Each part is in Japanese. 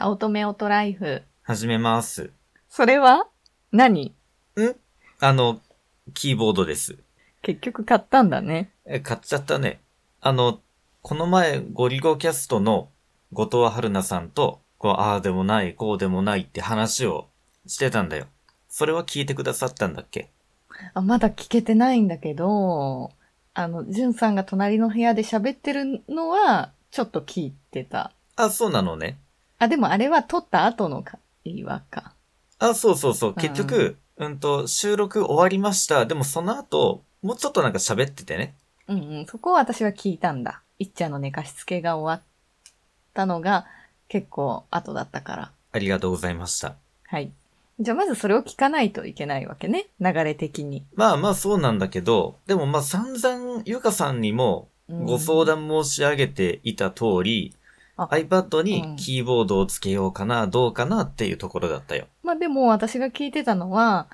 早乙女オトライフ。始めます。それは？何？ん？あの、キーボードです。結局買ったんだね。え、買っちゃったね。あの、この前、ゴリゴキャストの後藤春菜さんと、こう、ああでもない、こうでもないって話をしてたんだよ。それは聞いてくださったんだっけ？あ、まだ聞けてないんだけど、あの、じゅんさんが隣の部屋で喋ってるのは、ちょっと聞いてた。あ、そうなのね。あ、でもあれは撮った後の会話か。あ、そうそうそう。結局、うんと、収録終わりました。でもその後、もうちょっとなんか喋っててね。うんうん、そこを私は聞いたんだ。いっちゃんの寝かしつけが終わったのが結構後だったから。ありがとうございました。はい。じゃあまずそれを聞かないといけないわけね。流れ的に。まあまあそうなんだけど、でもまあ散々ゆかさんにもうんご相談申し上げていた通り、あ iPad うんにキーボードをつけようかな、どうかなっていうところだったよ。まあでも私が聞いてたのは、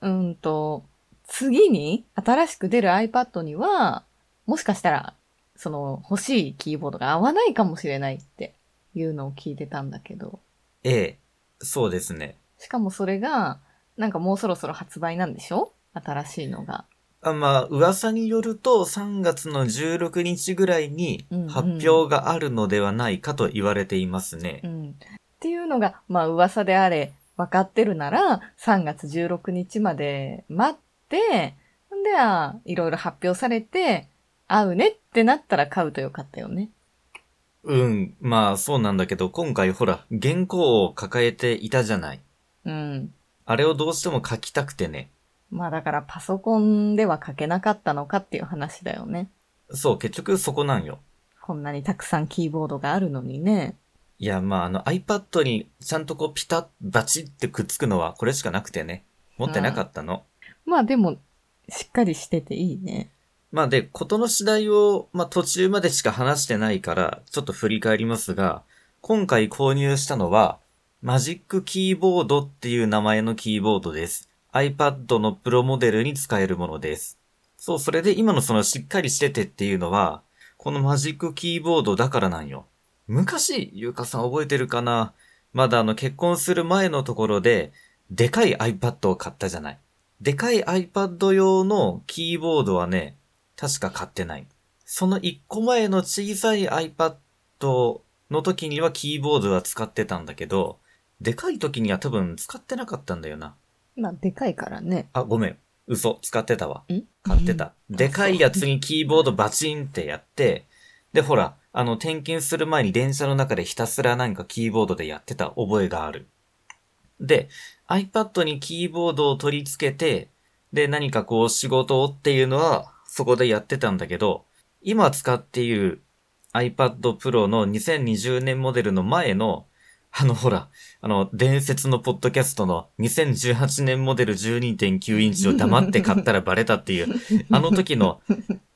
うんと、次に新しく出る iPad には、もしかしたら、その欲しいキーボードが合わないかもしれないっていうのを聞いてたんだけど、ええ、そうですね。しかもそれが、なんかもうそろそろ発売なんでしょ？新しいのが。あまあ、噂によると3月の16日ぐらいにうんうん発表があるのではないかと言われていますね。うん。っていうのが、まあ噂であれ、分かってるなら、3月16日まで待って、んで、あいろいろ発表されて、合うねってなったら買うとよかったよね。うん、まあそうなんだけど、今回ほら、原稿を抱えていたじゃない。うん。あれをどうしても書きたくてね。まあだからパソコンでは書けなかったのかっていう話だよね。そう、結局そこなんよ。こんなにたくさんキーボードがあるのにね。いや、まあ、あの iPad にちゃんとこうピタッ、バチってくっつくのはこれしかなくてね。持ってなかったの。まあでも、しっかりしてていいね。まあで、ことの次第を、まあ途中までしか話してないから、ちょっと振り返りますが、今回購入したのは、マジックキーボードっていう名前のキーボードです。iPad のプロモデルに使えるものです。そう、それで今のそのしっかりしててっていうのは、このマジックキーボードだからなんよ。昔、ゆうかさん覚えてるかな？まだあの結婚する前のところで、でかい iPad を買ったじゃない。でかい iPad 用のキーボードはね、確か買ってない。その一個前の小さい iPad の時にはキーボードは使ってたんだけど、でかい時には多分使ってなかったんだよな。まあでかいからね。あ、ごめん。嘘。使ってたわ。ん？買ってた。うんでかいやつにキーボードバチンってやって、で、ほら、あの、転勤する前に電車の中でひたすらなんかキーボードでやってた覚えがある。で、iPad にキーボードを取り付けて、で、何かこう仕事をっていうのは、そこでやってたんだけど、今使っている iPad Pro の2020年モデルの前の、あのほら、あの、伝説のポッドキャストの2018年モデル12.9インチを黙って買ったらバレたっていう、あの時の、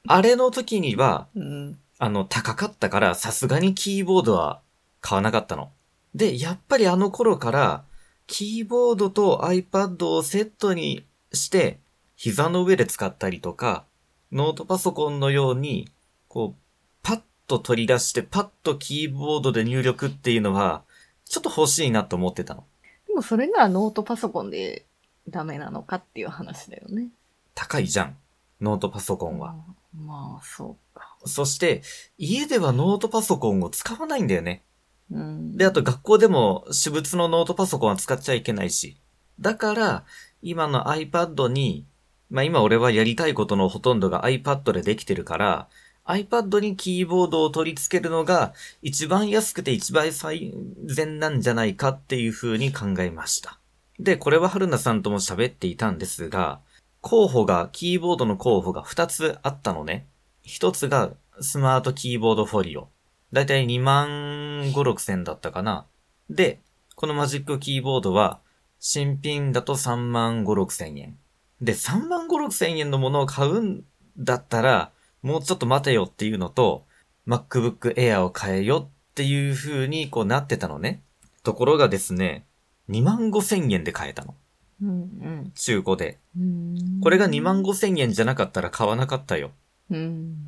あれの時には、うん。あの、高かったから、さすがにキーボードは買わなかったの。で、やっぱりあの頃から、キーボードと iPad をセットにして、膝の上で使ったりとか、ノートパソコンのように、こう、パッと取り出して、パッとキーボードで入力っていうのは、ちょっと欲しいなと思ってたの。でもそれならノートパソコンでダメなのかっていう話だよね。高いじゃん。ノートパソコンは。うん。まあ、そうか。そして、家ではノートパソコンを使わないんだよね。うん。で、あと学校でも私物のノートパソコンは使っちゃいけないし。だから、今の iPad に、まあ今俺はやりたいことのほとんどが iPad でできてるから、iPad にキーボードを取り付けるのが一番安くて一番最善なんじゃないかっていう風に考えました。で、これは春菜さんとも喋っていたんですが、候補が、キーボードの候補が2つあったのね。1つがスマートキーボードフォリオ。だいたい2万5、6千だったかな。で、このマジックキーボードは、新品だと3万5、6千円。で、3万5、6千円のものを買うんだったら、もうちょっと待てよっていうのと、MacBook Air を買えよっていう風にこうなってたのね。ところがですね、2万5千円で買えたの。うん中古で。うん。うんこれが2万5千円じゃなかったら買わなかったよ。うん。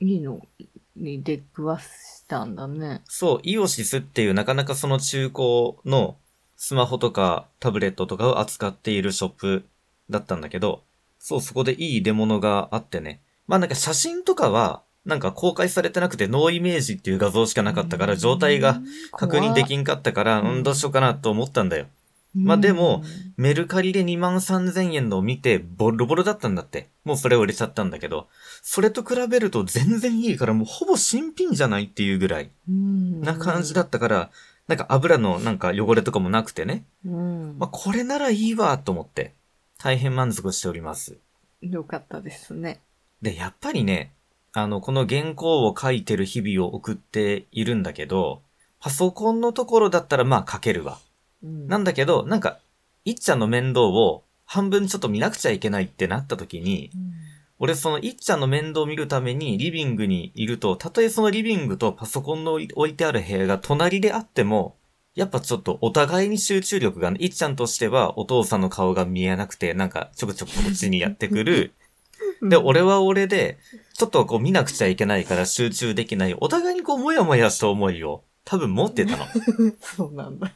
いいのに出くわしたんだね。そう、イオシスっていうなかなかその中古のスマホとかタブレットとかを扱っているショップだったんだけど、そう、そこでいい出物があってね。まあなんか写真とかは、なんか公開されてなくてノーイメージっていう画像しかなかったから状態が確認できんかったから、うん、どうしようかなと思ったんだよ。まあでも、メルカリで2万3000円のを見て、ボロボロだったんだって。もうそれを売れちゃったんだけど、それと比べると全然いいからもうほぼ新品じゃないっていうぐらいうんな感じだったから、なんか油のなんか汚れとかもなくてね。うん。まあこれならいいわと思って、大変満足しております。よかったですね。で、やっぱりね、あの、この原稿を書いてる日々を送っているんだけど、パソコンのところだったらまあ書けるわ。うんなんだけど、なんか、いっちゃんの面倒を半分ちょっと見なくちゃいけないってなった時に、俺そのいっちゃんの面倒を見るためにリビングにいると、たとえそのリビングとパソコンの置いてある部屋が隣であっても、やっぱちょっとお互いに集中力がね、いっちゃんとしてはお父さんの顔が見えなくて、なんかちょくちょくこっちにやってくる。で、俺は俺で、ちょっとこう見なくちゃいけないから集中できない。お互いにこうもやもやした思いを多分持ってたの。そうなんだ。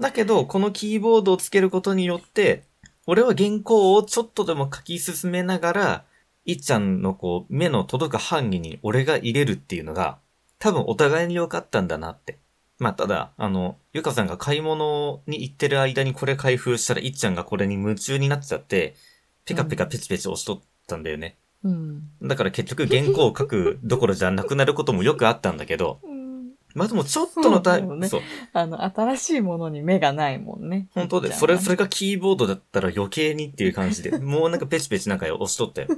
だけど、このキーボードをつけることによって、俺は原稿をちょっとでも書き進めながら、いっちゃんのこう、目の届く範囲に俺が入れるっていうのが、多分お互いに良かったんだなって。まあ、ただ、あの、ゆかさんが買い物に行ってる間にこれ開封したら、いっちゃんがこれに夢中になっちゃって、ペカペカペチペチ押しとったんだよね。うん。だから結局原稿を書く どころじゃなくなることもよくあったんだけど、まあでもちょっとのタイそうだよねそう。あの、新しいものに目がないもんね。本当で、それ、それがキーボードだったら余計にっていう感じで、もうなんかペチペチなんか押しとったよ。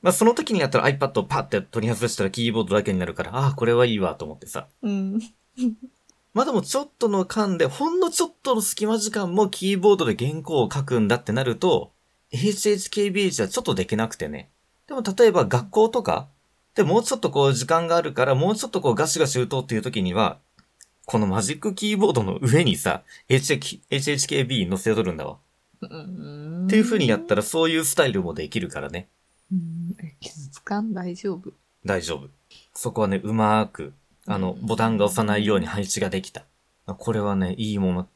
まあその時にやったら iPad をパッて取り外したらキーボードだけになるから、ああ、これはいいわと思ってさ。うん。まあでもちょっとの間で、ほんのちょっとの隙間時間もキーボードで原稿を書くんだってなると、HHKB じゃちょっとできなくてね。でも例えば学校とか、でもうちょっとこう時間があるから、もうちょっとこうガシガシ打とうっていう時には、このマジックキーボードの上にさ、HH HHKB 載せとるんだわ。うんっていう風にやったらそういうスタイルもできるからね。傷つかん？大丈夫。大丈夫。そこはね、うまーく、あの、ボタンが押さないように配置ができた。これはね、いいもの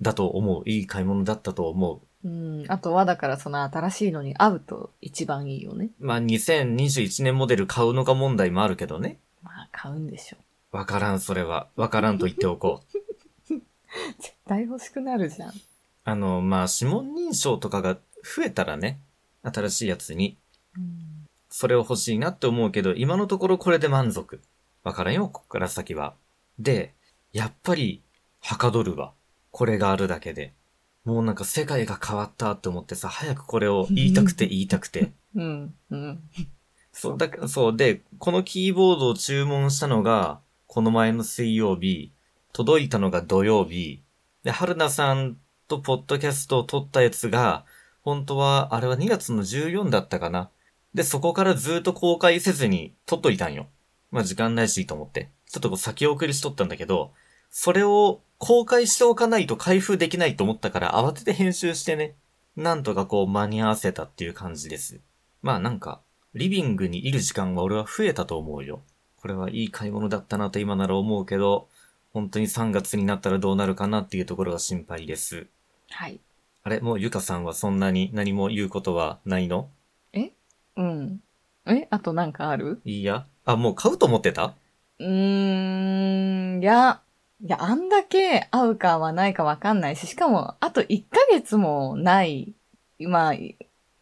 だと思う。いい買い物だったと思う。うん。あとはだからその新しいのに合うと一番いいよね。まあ、2021年モデル買うのか問題もあるけどね。まあ買うんでしょ。わからん、それは。わからんと言っておこう。絶対欲しくなるじゃん。あの、まあ、指紋認証とかが増えたらね、新しいやつに、うん。それを欲しいなって思うけど、今のところこれで満足。わからんよ、こっから先は。で、やっぱり、はかどるわ。これがあるだけで。もうなんか世界が変わったって思ってさ、早くこれを言いたくて言いたくて。うん。うん。そう、だから、そう、で、このキーボードを注文したのが、この前の水曜日、届いたのが土曜日、で、春菜さんとポッドキャストを撮ったやつが、本当は、あれは2月の14だったかな。で、そこからずっと公開せずに撮っといたんよ。まあ、時間ないしと思って。ちょっとこう先送りしとったんだけど、それを公開しておかないと開封できないと思ったから慌てて編集してね、なんとかこう間に合わせたっていう感じです。まあなんか、リビングにいる時間は俺は増えたと思うよ。これはいい買い物だったなと今なら思うけど、本当に3月になったらどうなるかなっていうところが心配です。はい。あれ？もうゆかさんはそんなに何も言うことはないの？うん。え？あとなんかある？いいや。あ、もう買うと思ってた？うーん、いや、いや、あんだけ合うかはないかわかんないし、しかも、あと1ヶ月もない、まあ、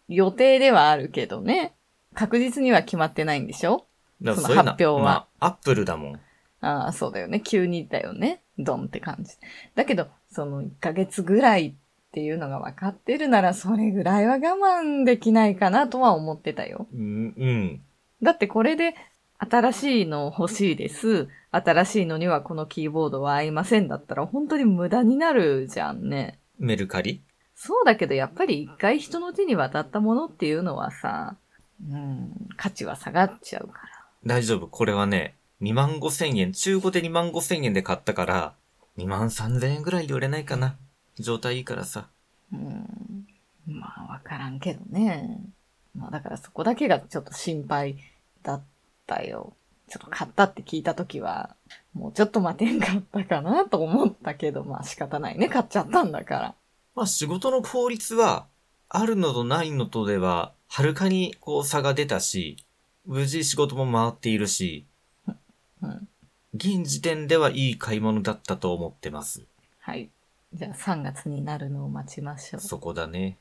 予定ではあるけどね。確実には決まってないんでしょ？その発表はまあ、アップルだもん。ああ、そうだよね。急にだよね。ドンって感じ。だけど、その1ヶ月ぐらいっていうのが分かってるなら、それぐらいは我慢できないかなとは思ってたよ。うん、うん。だってこれで、新しいの欲しいです。新しいのにはこのキーボードは合いませんだったら本当に無駄になるじゃんね。メルカリ？そうだけどやっぱり一回人の手に渡ったものっていうのはさ、うん、価値は下がっちゃうから。大丈夫。これはね、2万5千円、中古で2万5千円で買ったから、2万3千円ぐらいで売れないかな。状態いいからさ。うん、まあわからんけどね。まあだからそこだけがちょっと心配だったよ。ちょっと買ったって聞いたときは、もうちょっと待てんかったかなと思ったけど、まあ仕方ないね。買っちゃったんだから。まあ仕事の効率は、あるのとないのとでは、はるかにこう差が出たし、無事仕事も回っているし、うん。現時点ではいい買い物だったと思ってます。はい。じゃあ3月になるのを待ちましょう。そこだね。